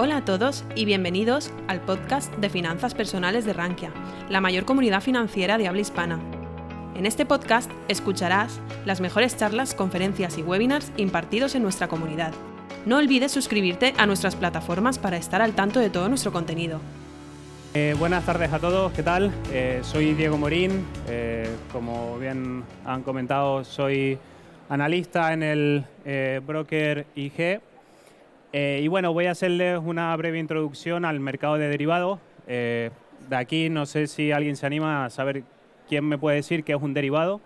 Hola a todos y bienvenidos al podcast de finanzas personales de Rankia, la mayor comunidad financiera de habla hispana. En este podcast escucharás las mejores charlas, conferencias y webinars impartidos en nuestra comunidad. No olvides suscribirte a nuestras plataformas para estar al tanto de todo nuestro contenido. Eh, buenas tardes a todos, ¿qué tal? Eh, soy Diego Morín, eh, como bien han comentado, soy analista en el broker IG eh, y bueno, voy a hacerles una breve introducción al mercado de derivados. Eh, de aquí no sé si alguien se anima a saber quién me puede decir qué es un derivado.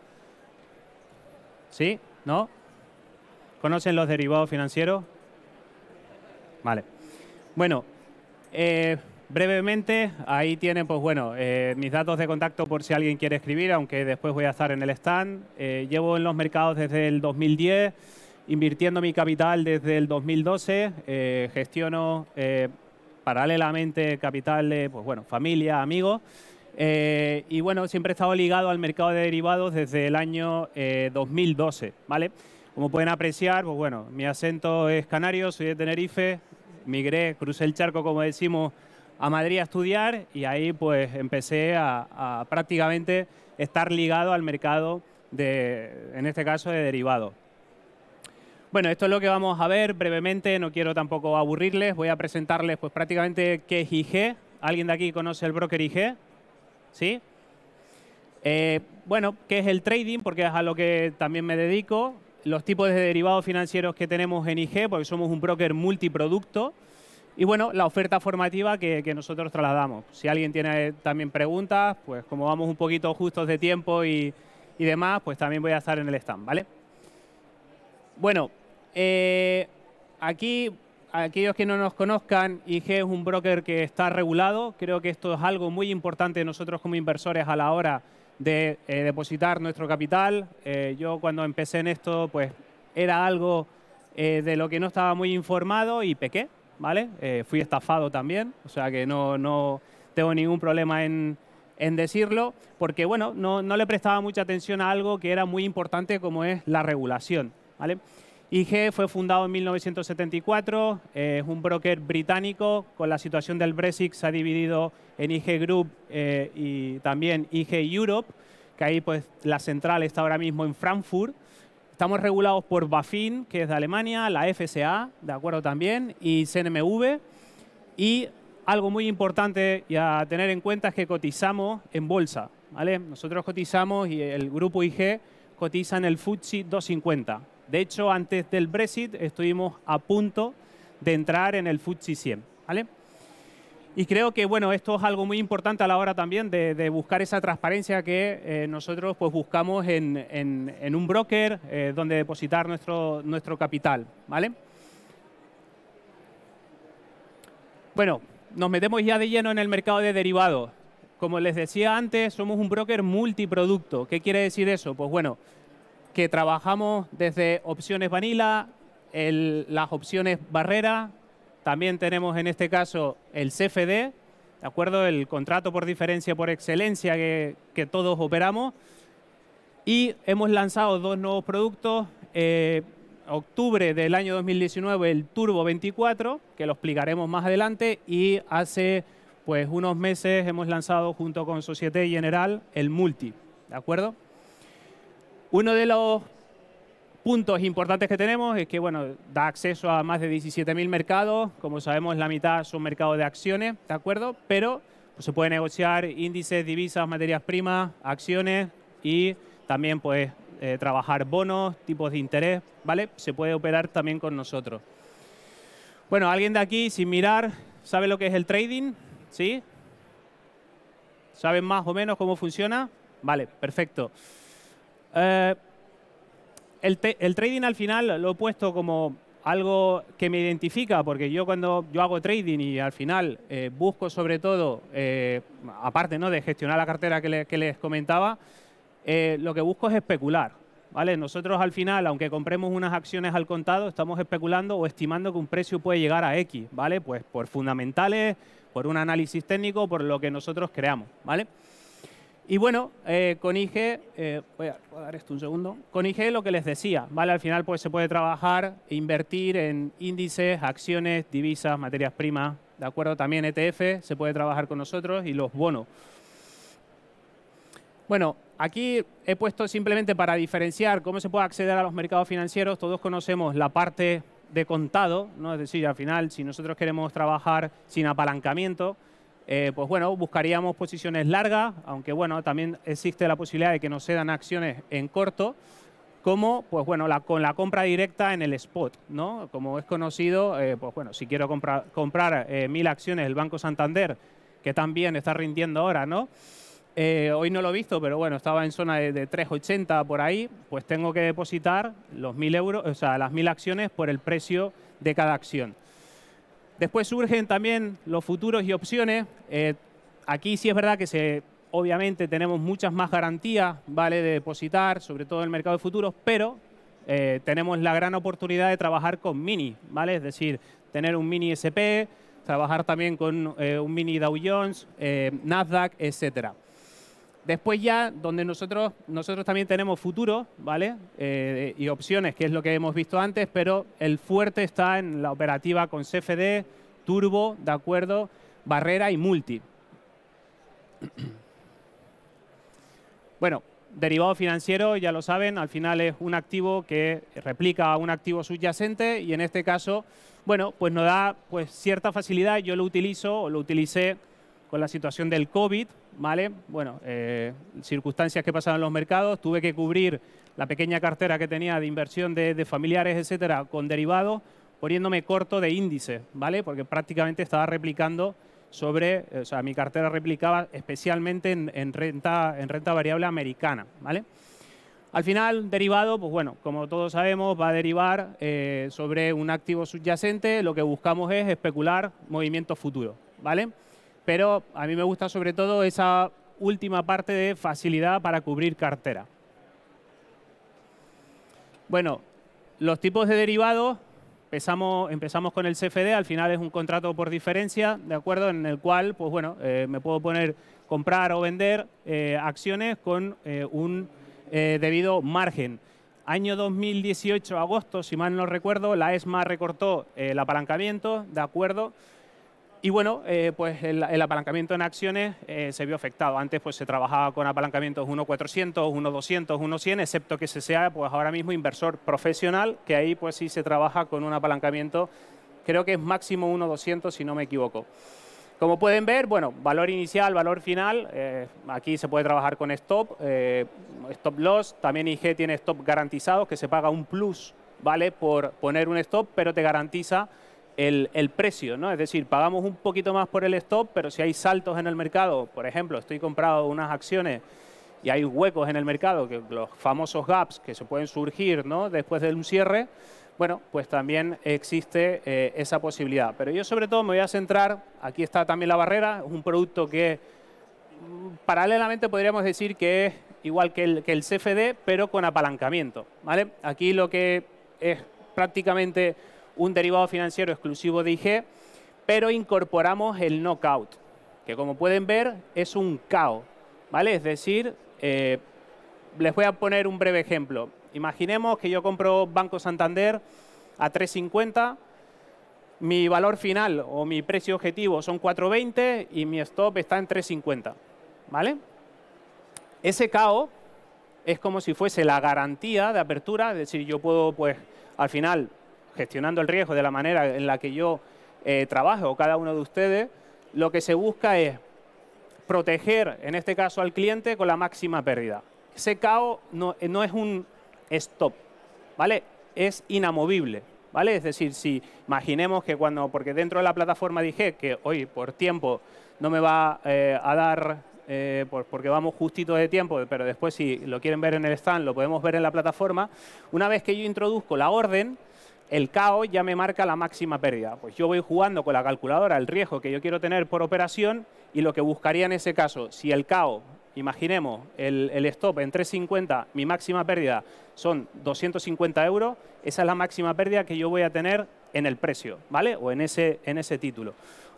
¿Sí? ¿No? ¿Conocen los derivados financieros? Vale. Bueno, eh, brevemente, ahí tienen, pues bueno, mis datos de contacto por si alguien quiere escribir, aunque después voy a estar en el stand. llevo en los mercados desde el 2010 invirtiendo mi capital desde el 2012, eh, gestiono eh, paralelamente capital de pues, bueno, familia, amigos. Eh, y bueno, siempre he estado ligado al mercado de derivados desde el año 2012, ¿vale? Como pueden apreciar, pues bueno, mi acento es canario, soy de Tenerife, migré, crucé el charco, como decimos, a Madrid a estudiar y ahí pues empecé a, a prácticamente estar ligado al mercado de, en este caso, de derivados. Bueno, esto es lo que vamos a ver brevemente, no quiero tampoco aburrirles, voy a presentarles pues prácticamente qué es IG. ¿Alguien de aquí conoce el broker IG? ¿Sí? Eh, bueno, ¿qué es el trading? Porque es a lo que también me dedico. Los tipos de derivados financieros que tenemos en IG, porque somos un broker multiproducto. Y bueno, la oferta formativa que, nosotros trasladamos. Si alguien tiene también preguntas, pues como vamos un poquito justos de tiempo y, y demás, pues también voy a estar en el stand, ¿vale? Bueno, eh, aquí, aquellos que no nos conozcan, IG es un broker que está regulado. Creo que esto es algo muy importante nosotros como inversores a la hora de eh, depositar nuestro capital. Eh, yo cuando empecé en esto, pues era algo de lo que no estaba muy informado y pequé, ¿vale? fui estafado también, o sea que no, no tengo ningún problema en, en decirlo, porque bueno, no, no, le prestaba mucha atención a algo que era muy importante como es la regulación, ¿vale? IG fue fundado en 1974, eh, es un broker británico, con la situación del Brexit se ha dividido en IG Group eh, y también IG Europe, que ahí pues la central está ahora mismo en Frankfurt. Estamos regulados por BaFin, que es de Alemania, la FSA, de acuerdo también, y CNMV. Y algo muy importante y a tener en cuenta es que cotizamos en bolsa. ¿vale? Nosotros cotizamos y el grupo IG cotiza en el FTSE 250. De hecho, antes del Brexit estuvimos a punto de entrar en el FTSE 100. ¿vale? Y creo que bueno, esto es algo muy importante a la hora también de, buscar esa transparencia que eh, nosotros pues, buscamos en, un broker eh, donde depositar nuestro, nuestro capital. ¿vale? Bueno, nos metemos ya de lleno en el mercado de derivados. Como les decía antes, somos un broker multiproducto. ¿Qué quiere decir eso? Pues bueno, que trabajamos desde opciones vanilla, las opciones barrera, también tenemos en este caso el CFD, ¿de acuerdo? El contrato por diferencia por excelencia que, todos operamos. Y hemos lanzado dos nuevos productos. Eh, octubre del año 2019 el Turbo 24, que lo explicaremos más adelante, y hace pues unos meses hemos lanzado junto con Societe General el Multi, ¿de acuerdo? Uno de los puntos importantes que tenemos es que bueno, da acceso a más de 17.000 mercados. Como sabemos, la mitad son mercados de acciones, ¿de acuerdo? Pero se puede negociar índices, divisas, materias primas, acciones y también pues trabajar bonos, tipos de interés, ¿vale? Se puede operar también con nosotros. Bueno, alguien de aquí, sin mirar, ¿sabe lo que es el trading? ¿Sí? ¿Saben más o menos cómo funciona? Vale, perfecto. Eh, el, trading al final lo he puesto como algo que me identifica, porque yo cuando yo hago trading y al final eh, busco sobre todo, eh, aparte ¿no? de gestionar la cartera que, que les comentaba, lo que busco es especular. ¿vale? Nosotros al final, aunque compremos unas acciones al contado, estamos especulando o estimando que un precio puede llegar a X, ¿vale? Pues por fundamentales, por un análisis técnico, por lo que nosotros creamos, ¿vale? Y bueno, eh, con IG, eh, voy, a, dar esto un segundo, con IG lo que les decía, ¿vale? Al final pues se puede trabajar e invertir en índices, acciones, divisas, materias primas, ¿de acuerdo? También ETF se puede trabajar con nosotros y los bonos. Bueno, aquí he puesto simplemente para diferenciar cómo se puede acceder a los mercados financieros. Todos conocemos la parte de contado, ¿no? es decir, al final, si nosotros queremos trabajar sin apalancamiento, eh, pues bueno, buscaríamos posiciones largas, aunque bueno, también existe la posibilidad de que nos sean acciones en corto, como pues bueno, con la compra directa en el spot, ¿no? Como es conocido, eh, pues bueno, si quiero comprar eh, mil acciones del Banco Santander, que también está rindiendo ahora, ¿no? hoy no lo he visto, pero bueno, estaba en zona de, de 3,80 por ahí, pues tengo que depositar los mil euros, o sea, las mil acciones por el precio de cada acción. Después surgen también los futuros y opciones. Eh, aquí sí es verdad que se, obviamente tenemos muchas más garantías ¿vale? de depositar, sobre todo en el mercado de futuros, pero eh, tenemos la gran oportunidad de trabajar con mini, ¿vale? es decir, tener un mini SP, trabajar también con eh, un mini Dow Jones, Nasdaq, etcétera. Después ya, donde nosotros, nosotros también tenemos futuros, ¿vale? Eh, y opciones, que es lo que hemos visto antes, pero el fuerte está en la operativa con CFD, turbo, ¿de acuerdo? Barrera y multi. Bueno, derivado financiero, ya lo saben, al final es un activo que replica a un activo subyacente y en este caso, bueno, pues nos da pues, cierta facilidad. Yo lo utilizo o lo utilicé con la situación del COVID, ¿vale? Bueno, eh, circunstancias que pasaban en los mercados, tuve que cubrir la pequeña cartera que tenía de inversión de, familiares, etcétera, con derivados, poniéndome corto de índice, ¿vale? Porque prácticamente estaba replicando sobre, o sea, mi cartera replicaba especialmente en, renta, en renta variable americana, ¿vale? Al final, derivado, pues bueno, como todos sabemos, va a derivar eh, sobre un activo subyacente. Lo que buscamos es especular movimientos futuros, ¿vale? Pero a mí me gusta sobre todo esa última parte de facilidad para cubrir cartera. Bueno, los tipos de derivados, empezamos, empezamos con el CFD, al final es un contrato por diferencia, ¿de acuerdo? En el cual, pues bueno, eh, me puedo poner comprar o vender eh, acciones con eh, un debido margen. Año 2018, agosto, si mal no recuerdo, la ESMA recortó el apalancamiento, ¿de acuerdo? Y bueno, eh, pues el, apalancamiento en acciones eh, se vio afectado. Antes pues se trabajaba con apalancamientos 1.400, 1.200, 1.100, excepto que se sea pues ahora mismo inversor profesional, que ahí pues sí se trabaja con un apalancamiento, creo que es máximo 1.200 si no me equivoco. Como pueden ver, bueno, valor inicial, valor final, eh, aquí se puede trabajar con stop, stop loss, también IG tiene stop garantizado, que se paga un plus, ¿vale? Por poner un stop, pero te garantiza el, precio, ¿no? Es decir, pagamos un poquito más por el stop, pero si hay saltos en el mercado, por ejemplo, estoy comprando unas acciones y hay huecos en el mercado, que los famosos gaps que se pueden surgir ¿no? después de un cierre, bueno, pues también existe eh, esa posibilidad. Pero yo sobre todo me voy a centrar, aquí está también la barrera, es un producto que mm, paralelamente podríamos decir que es igual que el, que el CFD, pero con apalancamiento. ¿vale? Aquí lo que es prácticamente un derivado financiero exclusivo de IG, pero incorporamos el knockout, que como pueden ver es un KO, ¿vale? Es decir, eh, les voy a poner un breve ejemplo. Imaginemos que yo compro Banco Santander a 350, mi valor final o mi precio objetivo son 420 y mi stop está en 350, ¿vale? Ese KO es como si fuese la garantía de apertura, es decir, yo puedo, pues, al final gestionando el riesgo de la manera en la que yo eh, trabajo cada uno de ustedes, lo que se busca es proteger, en este caso al cliente, con la máxima pérdida. Ese KO no, eh, no es un stop, ¿vale? Es inamovible, ¿vale? Es decir, si imaginemos que cuando, porque dentro de la plataforma dije que hoy por tiempo no me va eh, a dar, porque vamos justito de tiempo, pero después si lo quieren ver en el stand lo podemos ver en la plataforma, una vez que yo introduzco la orden, el KO ya me marca la máxima pérdida. Pues yo voy jugando con la calculadora el riesgo que yo quiero tener por operación y lo que buscaría en ese caso, si el KO, imaginemos el, stop en 350, mi máxima pérdida son 250 euros, esa es la máxima pérdida que yo voy a tener en el precio, ¿vale? O en ese, en ese título.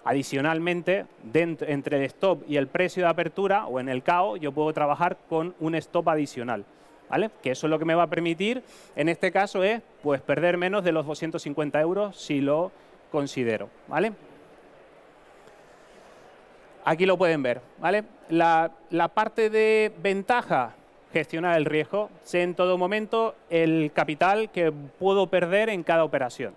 Adicionalmente, entre el stop y el precio de apertura o en el CAO, yo puedo trabajar con un stop adicional. ¿Vale? Que eso es lo que me va a permitir, en este caso, es pues, perder menos de los 250 euros si lo considero. ¿vale? Aquí lo pueden ver. ¿vale? La, la parte de ventaja, gestionar el riesgo. Sé en todo momento el capital que puedo perder en cada operación.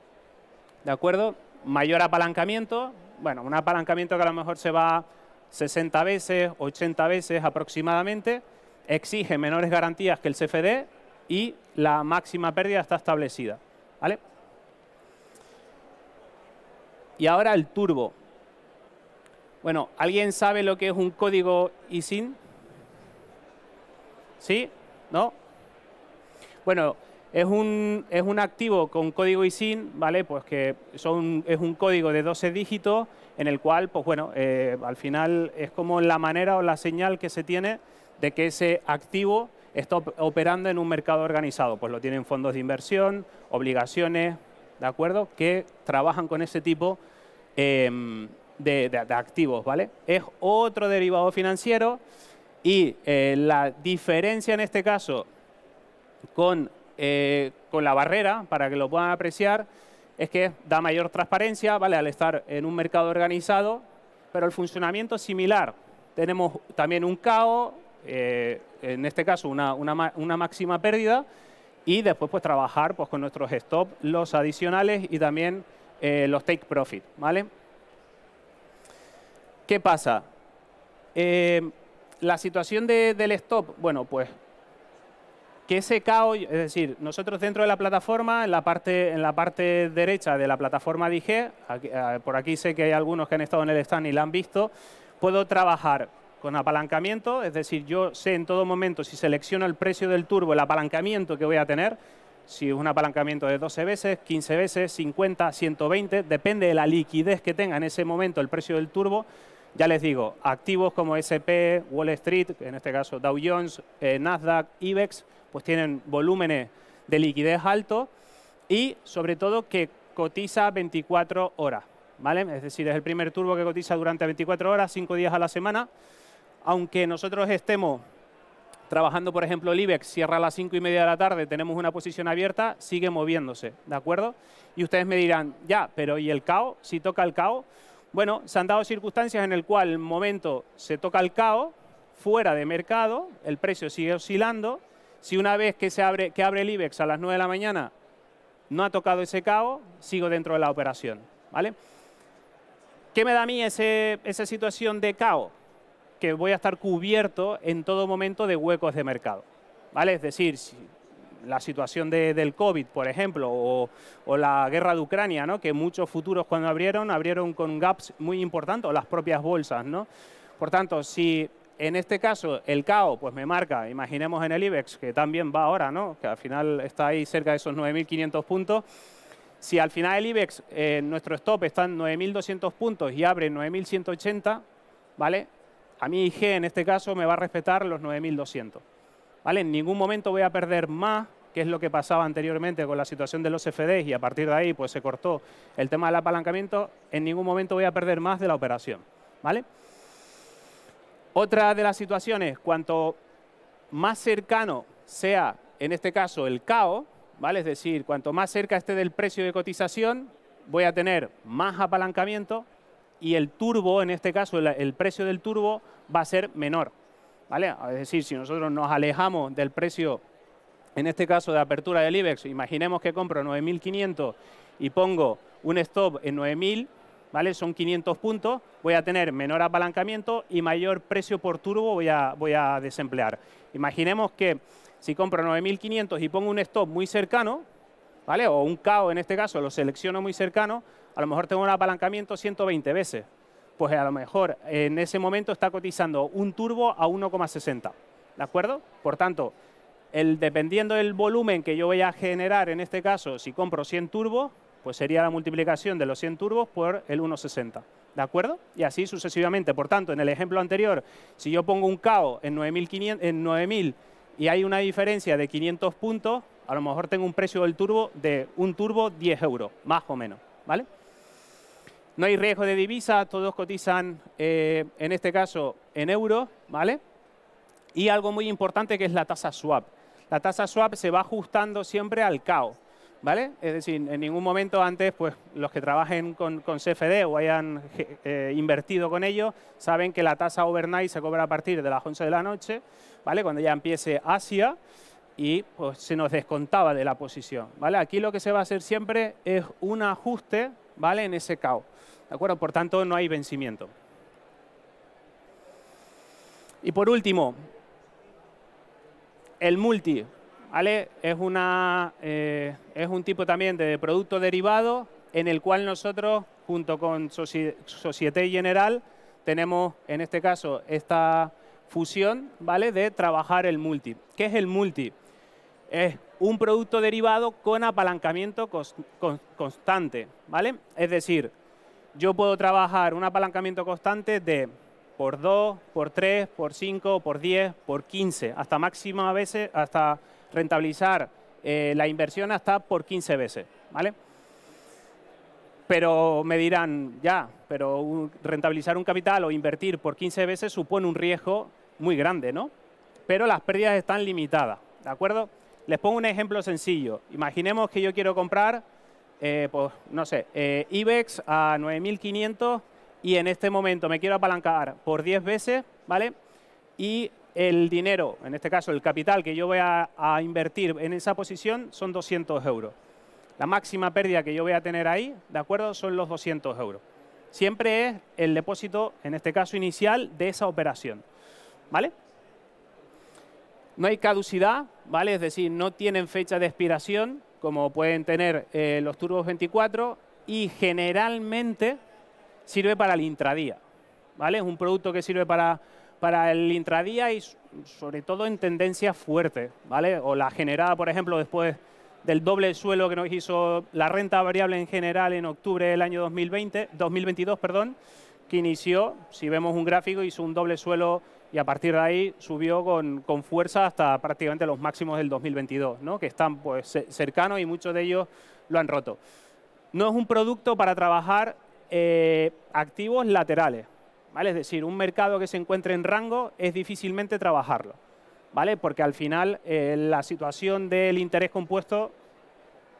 ¿De acuerdo? Mayor apalancamiento, bueno, un apalancamiento que a lo mejor se va 60 veces, 80 veces aproximadamente, exige menores garantías que el CFD y la máxima pérdida está establecida. ¿vale? Y ahora el turbo. Bueno, ¿alguien sabe lo que es un código ISIN? ¿Sí? ¿No? Bueno, es un, es un activo con código ISIN, ¿vale? Pues que son, es un código de 12 dígitos en el cual, pues bueno, eh, al final es como la manera o la señal que se tiene de que ese activo está operando en un mercado organizado. Pues lo tienen fondos de inversión, obligaciones, ¿de acuerdo? Que trabajan con ese tipo em, de, activos, ¿vale? Es otro derivado financiero y eh, la diferencia en este caso con eh, con la barrera, para que lo puedan apreciar, es que da mayor transparencia, ¿vale? Al estar en un mercado organizado, pero el funcionamiento es similar. Tenemos también un CAO, eh, en este caso una, máxima pérdida, y después pues trabajar pues, con nuestros stop, los adicionales y también eh, los take profit, ¿vale? ¿Qué pasa? la situación del stop, bueno, pues que ese caos, es decir, nosotros dentro de la plataforma, en la parte, en la parte derecha de la plataforma eh, por aquí sé que hay algunos que han estado en el stand y la han visto, puedo trabajar con apalancamiento, es decir, yo sé en todo momento si selecciono el precio del turbo, el apalancamiento que voy a tener, si es un apalancamiento de 12 veces, 15 veces, 50, 120, depende de la liquidez que tenga en ese momento el precio del turbo. Ya les digo, activos como SP, Wall Street, en este caso Dow Jones, eh, Nasdaq, IBEX, pues tienen volúmenes de liquidez altos y sobre todo que cotiza 24 horas. ¿vale? Es decir, es el primer turbo que cotiza durante 24 horas, 5 días a la semana. Aunque nosotros estemos trabajando, por ejemplo, el IBEX cierra a las 5 y media de la tarde, tenemos una posición abierta, sigue moviéndose, ¿de acuerdo? Y ustedes me dirán, ya, pero ¿y el CAO? Si toca el CAO. Bueno, se han dado circunstancias en el cual el momento se toca el CAO, fuera de mercado, el precio sigue oscilando, si una vez que, se abre, que abre el IBEX a las 9 de la mañana no ha tocado ese CAO, sigo dentro de la operación. ¿vale? ¿Qué me da a mí esa situación de CAO? Que voy a estar cubierto en todo momento de huecos de mercado. ¿vale? Es decir, si la situación del COVID, por ejemplo, o, o, la guerra de Ucrania, ¿no? que muchos futuros cuando abrieron, abrieron con gaps muy importantes, o las propias bolsas. ¿no? Por tanto, si en este caso, el CAO pues me marca, imaginemos en el IBEX, que también va ahora, ¿no? que al final está ahí cerca de esos 9.500 puntos. Si al final el IBEX, eh, nuestro stop está en 9.200 puntos y abre 9.180, ¿vale? A mí IG en este caso me va a respetar los 9.200. ¿vale? En ningún momento voy a perder más, que es lo que pasaba anteriormente con la situación de los FDs y a partir de ahí pues se cortó el tema del apalancamiento, en ningún momento voy a perder más de la operación. ¿vale? Otra de las situaciones, cuanto más cercano sea, en este caso, el CAO, ¿vale? es decir, cuanto más cerca esté del precio de cotización, voy a tener más apalancamiento y el turbo, en este caso, el, precio del turbo va a ser menor. ¿vale? Es decir, si nosotros nos alejamos del precio, en este caso de apertura del IBEX, imaginemos que compro 9.500 y pongo un stop en 9.000, ¿vale? Son 500 puntos, voy a tener menor apalancamiento y mayor precio por turbo voy a, voy a desemplear. Imaginemos que si compro 9.500 y pongo un stop muy cercano, ¿vale? O un KO en este caso, lo selecciono muy cercano, a lo mejor tengo un apalancamiento 120 veces. Pues a lo mejor en ese momento está cotizando un turbo a 1,60. ¿De acuerdo? Por tanto, dependiendo del volumen que yo voy a generar, en este caso, si compro 100 turbos, pues sería la multiplicación de los 100 turbos por el 1,60. ¿De acuerdo? Y así sucesivamente. Por tanto, en el ejemplo anterior, si yo pongo un KO en 9.000 y hay una diferencia de 500 puntos, a lo mejor tengo un precio del turbo de un turbo 10 euros, más o menos. ¿vale? No hay riesgo de divisa, todos cotizan, eh, en este caso, en euros, ¿vale? Y algo muy importante que es la tasa swap. La tasa swap se va ajustando siempre al CAO, ¿vale? Es decir, en ningún momento antes, pues los que trabajen con, CFD o hayan eh, invertido con ellos, saben que la tasa overnight se cobra a partir de las 11 de la noche, ¿vale? Cuando ya empiece Asia y pues se nos descontaba de la posición, ¿vale? Aquí lo que se va a hacer siempre es un ajuste, ¿vale? En ese CAO, ¿de acuerdo? Por tanto, no hay vencimiento. Y por último, el multi, ¿vale? Es, una, eh, es un tipo también de producto derivado en el cual nosotros, junto con Societe General, tenemos en este caso esta fusión ¿vale? de trabajar el multi. ¿Qué es el multi? Es un producto derivado con apalancamiento constante. ¿vale? Es decir, yo puedo trabajar un apalancamiento constante de por 2, por 3, por 5, por 10, por 15, hasta máxima veces, hasta rentabilizar eh, la inversión hasta por 15 veces, ¿vale? Pero me dirán, ya, pero rentabilizar un capital o invertir por 15 veces supone un riesgo muy grande, ¿no? Pero las pérdidas están limitadas, ¿de acuerdo? Les pongo un ejemplo sencillo. Imaginemos que yo quiero comprar, eh, pues, no sé, eh, IBEX a 9.500 y en este momento me quiero apalancar por 10 veces, ¿vale? Y el dinero, en este caso el capital que yo voy a, invertir en esa posición son 200 euros. La máxima pérdida que yo voy a tener ahí, ¿de acuerdo? Son los 200 euros. Siempre es el depósito, en este caso inicial, de esa operación. ¿Vale? No hay caducidad, ¿vale? Es decir, no tienen fecha de expiración, como pueden tener eh, los turbos 24, y generalmente sirve para el intradía. ¿vale? Es un producto que sirve para, para el intradía y sobre todo en tendencias fuertes, ¿vale? O la generada, por ejemplo, después del doble suelo que nos hizo la renta variable en general en octubre del año 2020, 2022, perdón, que inició, si vemos un gráfico, hizo un doble suelo y a partir de ahí subió con, con fuerza hasta prácticamente los máximos del 2022, ¿no? que están pues, cercanos y muchos de ellos lo han roto. No es un producto para trabajar eh, activos laterales. ¿vale? Es decir, un mercado que se encuentre en rango es difícilmente trabajarlo. ¿vale? Porque al final eh, la situación del interés compuesto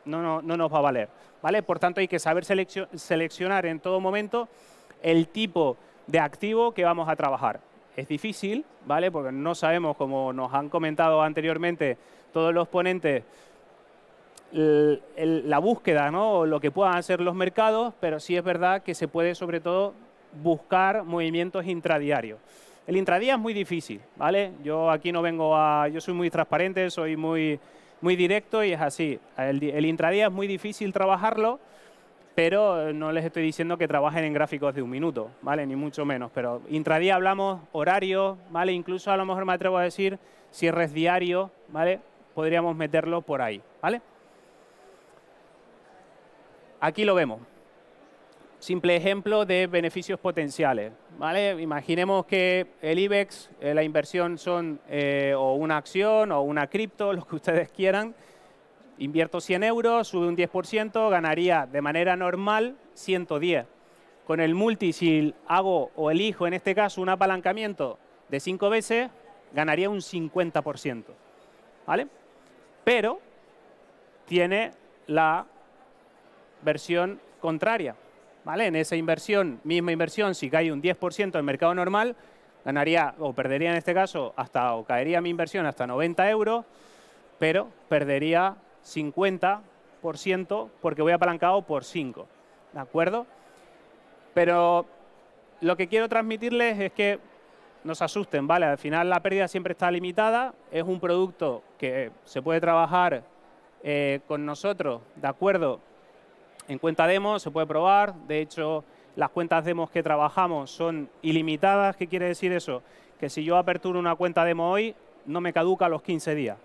no, nos va a valer. ¿vale? Por tanto, hay que saber seleccionar en todo momento el tipo de activo que vamos a trabajar. Es difícil, ¿vale? Porque no sabemos, como nos han comentado anteriormente todos los ponentes, la búsqueda, ¿no? lo que puedan hacer los mercados, pero sí es verdad que se puede sobre todo buscar movimientos intradiarios. El intradía es muy difícil, ¿vale? Yo aquí no vengo a... Yo soy muy transparente, soy muy, muy directo y es así. El, el intradía es muy difícil trabajarlo, pero no les estoy diciendo que trabajen en gráficos de un minuto, ¿vale? Ni mucho menos. Pero intradía hablamos horario, ¿vale? Incluso a lo mejor me atrevo a decir cierres diarios, ¿vale? Podríamos meterlo por ahí, ¿vale? Aquí lo vemos. Simple ejemplo de beneficios potenciales. ¿vale? Imaginemos que el IBEX, eh, la inversión son eh, o una acción o una cripto, lo que ustedes quieran. Invierto 100 euros, sube un 10%, ganaría de manera normal 110. Con el multi, si hago o elijo en este caso un apalancamiento de 5 veces, ganaría un 50%. ¿Vale? Pero tiene la versión contraria. ¿vale? En esa inversión, misma inversión, si cae un 10% en mercado normal, ganaría o perdería en este caso hasta o caería mi inversión hasta 90 euros, pero perdería 50% porque voy apalancado por 5. ¿De acuerdo? Pero lo que quiero transmitirles es que no se asusten, ¿vale? Al final la pérdida siempre está limitada, es un producto que se puede trabajar eh, con nosotros, ¿de acuerdo? En cuenta demo se puede probar, de hecho las cuentas demos que trabajamos son ilimitadas. ¿Qué quiere decir eso? Que si yo aperturo una cuenta demo hoy, no me caduca a los 15 días.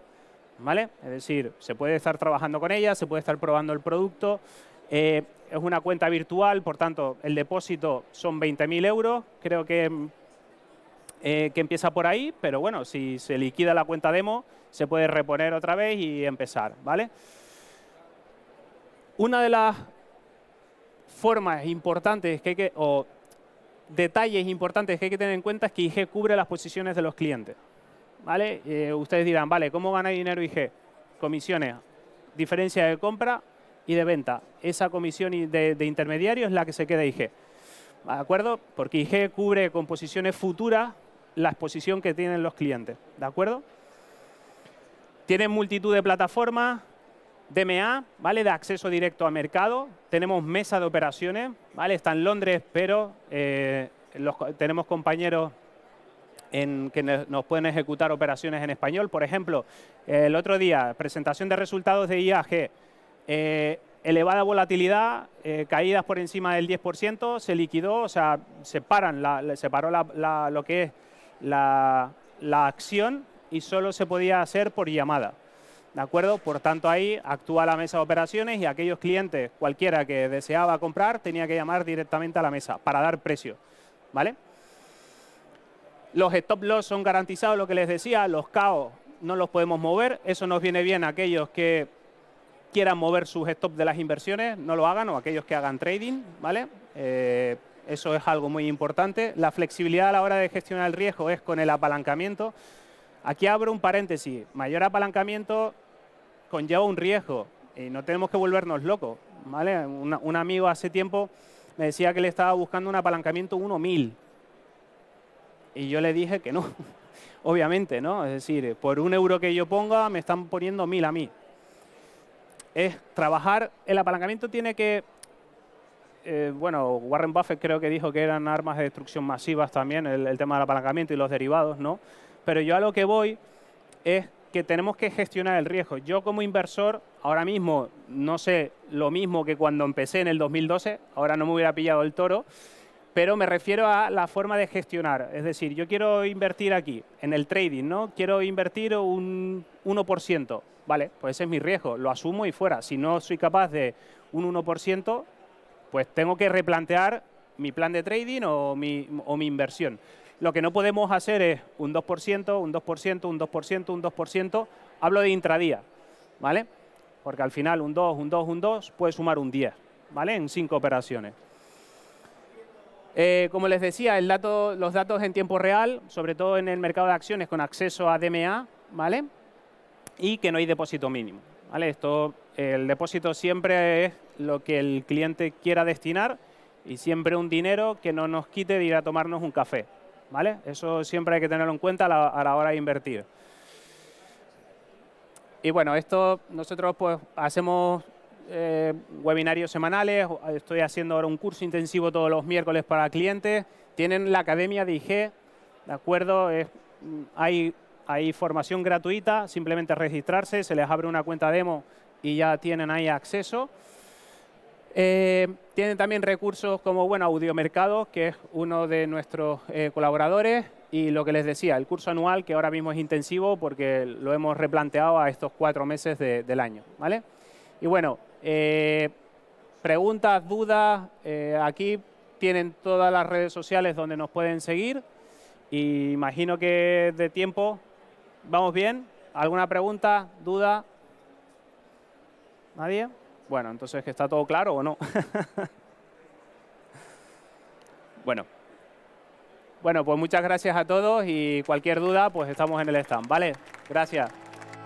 ¿Vale? Es decir, se puede estar trabajando con ella, se puede estar probando el producto. Eh, es una cuenta virtual, por tanto, el depósito son 20.000 euros. Creo que, eh, que empieza por ahí, pero bueno, si se liquida la cuenta demo, se puede reponer otra vez y empezar. ¿Vale? Una de las formas importantes que hay que, o detalles importantes que hay que tener en cuenta es que IG cubre las posiciones de los clientes. ¿Vale? Eh, ustedes dirán, vale, ¿cómo gana dinero IG? Comisiones, diferencia de compra y de venta. Esa comisión de, de intermediario es la que se queda IG. ¿De acuerdo? Porque IG cubre con posiciones futuras la exposición que tienen los clientes. ¿De acuerdo? Tienen multitud de plataformas, DMA, ¿vale? De acceso directo a mercado. Tenemos mesa de operaciones, ¿vale? Está en Londres, pero eh, tenemos compañeros en, que nos pueden ejecutar operaciones en español. Por ejemplo, el otro día, presentación de resultados de IAG. Eh, elevada volatilidad, eh, caídas por encima del 10%, se liquidó, o sea, se, paran se paró lo que es la, la acción y solo se podía hacer por llamada. ¿De acuerdo? Por tanto, ahí actúa la mesa de operaciones y aquellos clientes, cualquiera que deseaba comprar, tenía que llamar directamente a la mesa para dar precio. ¿Vale? Los stop loss son garantizados, lo que les decía, los KO no los podemos mover. Eso nos viene bien a aquellos que quieran mover sus stop de las inversiones, no lo hagan, o aquellos que hagan trading, ¿vale? Eh, eso es algo muy importante. La flexibilidad a la hora de gestionar el riesgo es con el apalancamiento. Aquí abro un paréntesis. Mayor apalancamiento conlleva un riesgo y no tenemos que volvernos locos. ¿vale? un amigo hace tiempo me decía que le estaba buscando un apalancamiento 1.000 y yo le dije que no, obviamente, ¿no? Es decir, por un euro que yo ponga me están poniendo 1.000 a mí. Es trabajar, el apalancamiento tiene que, eh, bueno, Warren Buffett creo que dijo que eran armas de destrucción masivas también, el, el tema del apalancamiento y los derivados, ¿no? Pero yo a lo que voy es que tenemos que gestionar el riesgo. Yo como inversor, ahora mismo no sé lo mismo que cuando empecé en el 2012, ahora no me hubiera pillado el toro, pero me refiero a la forma de gestionar. Es decir, yo quiero invertir aquí, en el trading, ¿no? Quiero invertir un 1%. Vale, pues ese es mi riesgo, lo asumo y fuera. Si no soy capaz de un 1%, pues tengo que replantear mi plan de trading o mi, o mi inversión. Lo que no podemos hacer es un 2%, un 2%, un 2%, un 2%. Hablo de intradía, ¿vale? Porque al final un 2, un 2, un 2 puede sumar un 10, ¿vale? En cinco operaciones. Eh, como les decía, los datos en tiempo real, sobre todo en el mercado de acciones con acceso a DMA, ¿vale? Y que no hay depósito mínimo, ¿vale? Esto, el depósito siempre es lo que el cliente quiera destinar y siempre un dinero que no nos quite de ir a tomarnos un café, ¿vale? Eso siempre hay que tenerlo en cuenta a la, hora de invertir. Y bueno, esto nosotros pues hacemos eh, webinarios semanales, estoy haciendo ahora un curso intensivo todos los miércoles para clientes, tienen la academia de IG, ¿de acuerdo? hay, hay formación gratuita, simplemente registrarse, se les abre una cuenta demo y ya tienen ahí acceso. Eh, tienen también recursos como bueno, Audiomercado, que es uno de nuestros eh, colaboradores, y lo que les decía, el curso anual, que ahora mismo es intensivo porque lo hemos replanteado a estos cuatro meses del año. ¿vale? Y bueno, eh, preguntas, dudas, aquí tienen todas las redes sociales donde nos pueden seguir. Y imagino que de tiempo, ¿vamos bien? ¿Alguna pregunta, duda? ¿Nadie? Bueno, entonces, ¿está todo claro o no? bueno. Bueno, pues muchas gracias a todos y cualquier duda, pues estamos en el stand, ¿vale? Gracias.